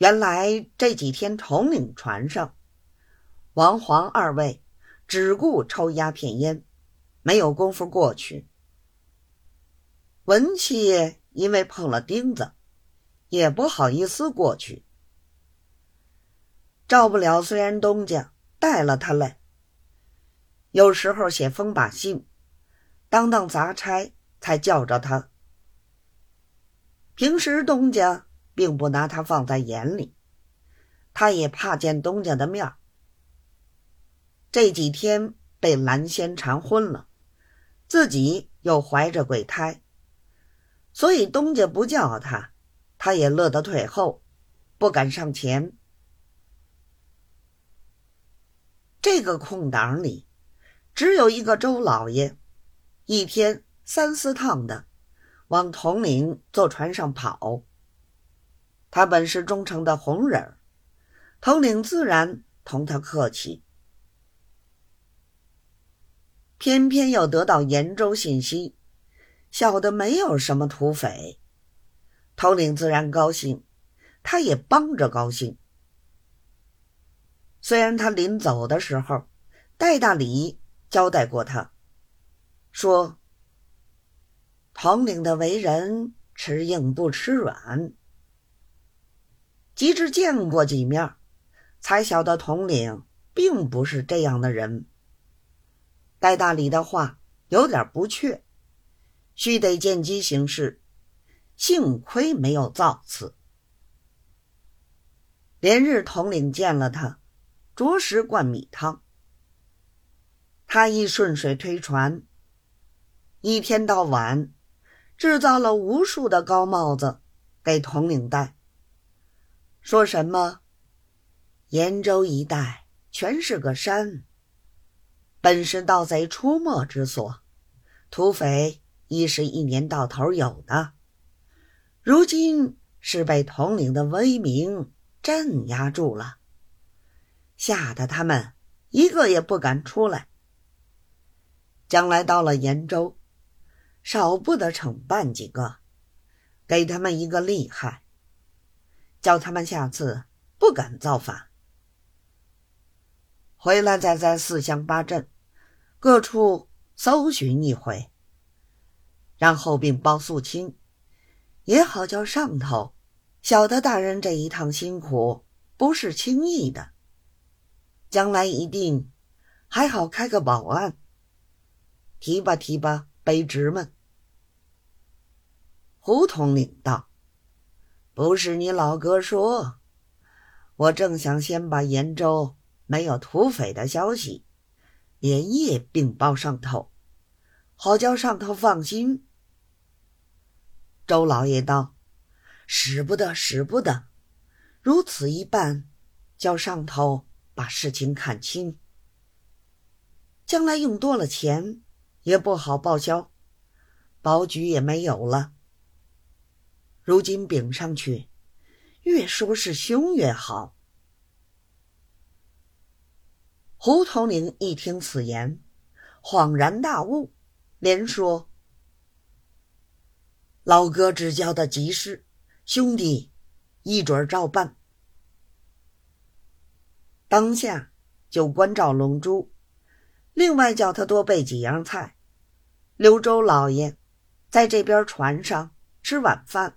原来这几天统领船上，王黄二位只顾抽鸦片烟，没有功夫过去。文七因为碰了钉子，也不好意思过去。赵不了，虽然东家带了他来，有时候写封把信，当当杂差才叫着他。平时东家并不拿他放在眼里，他也怕见东家的面这几天被蓝仙缠昏了，自己又怀着鬼胎，所以东家不叫他，他也乐得退后，不敢上前。这个空档里，只有一个周老爷，一天三四趟的往铜陵坐船上跑。他本是忠诚的红人统领自然同他客气。偏偏又得到延州信息，晓得没有什么土匪，统领自然高兴，他也帮着高兴。虽然他临走的时候，戴大礼交代过他，说：“统领的为人吃硬不吃软。”及至见过几面，才晓得统领并不是这样的人。戴大礼的话有点不确，须得见机行事。幸亏没有造次。连日统领见了他。着实灌米汤。他一顺水推船，一天到晚制造了无数的高帽子给统领戴。说什么延州一带全是个山，本是盗贼出没之所，土匪亦是一年到头有的。如今是被统领的威名镇压住了。吓得他们一个也不敢出来。将来到了延州，少不得惩办几个，给他们一个厉害，叫他们下次不敢造反。回来再在四乡八镇各处搜寻一回，然后并包肃清，也好叫上头晓得大人这一趟辛苦不是轻易的。将来一定还好开个保案，提拔提拔卑职们。胡统领道：“不是你老哥说，我正想先把延州没有土匪的消息连夜禀报上头，好叫上头放心。”周老爷道：“使不得，使不得！如此一办，叫上头。”把事情看清，将来用多了钱也不好报销，保举也没有了。如今禀上去，越说是凶越好。胡统领一听此言，恍然大悟，连说：“老哥指教的极是，兄弟一准照办。”当下就关照龙珠，另外叫他多备几样菜。刘周老爷在这边船上吃晚饭，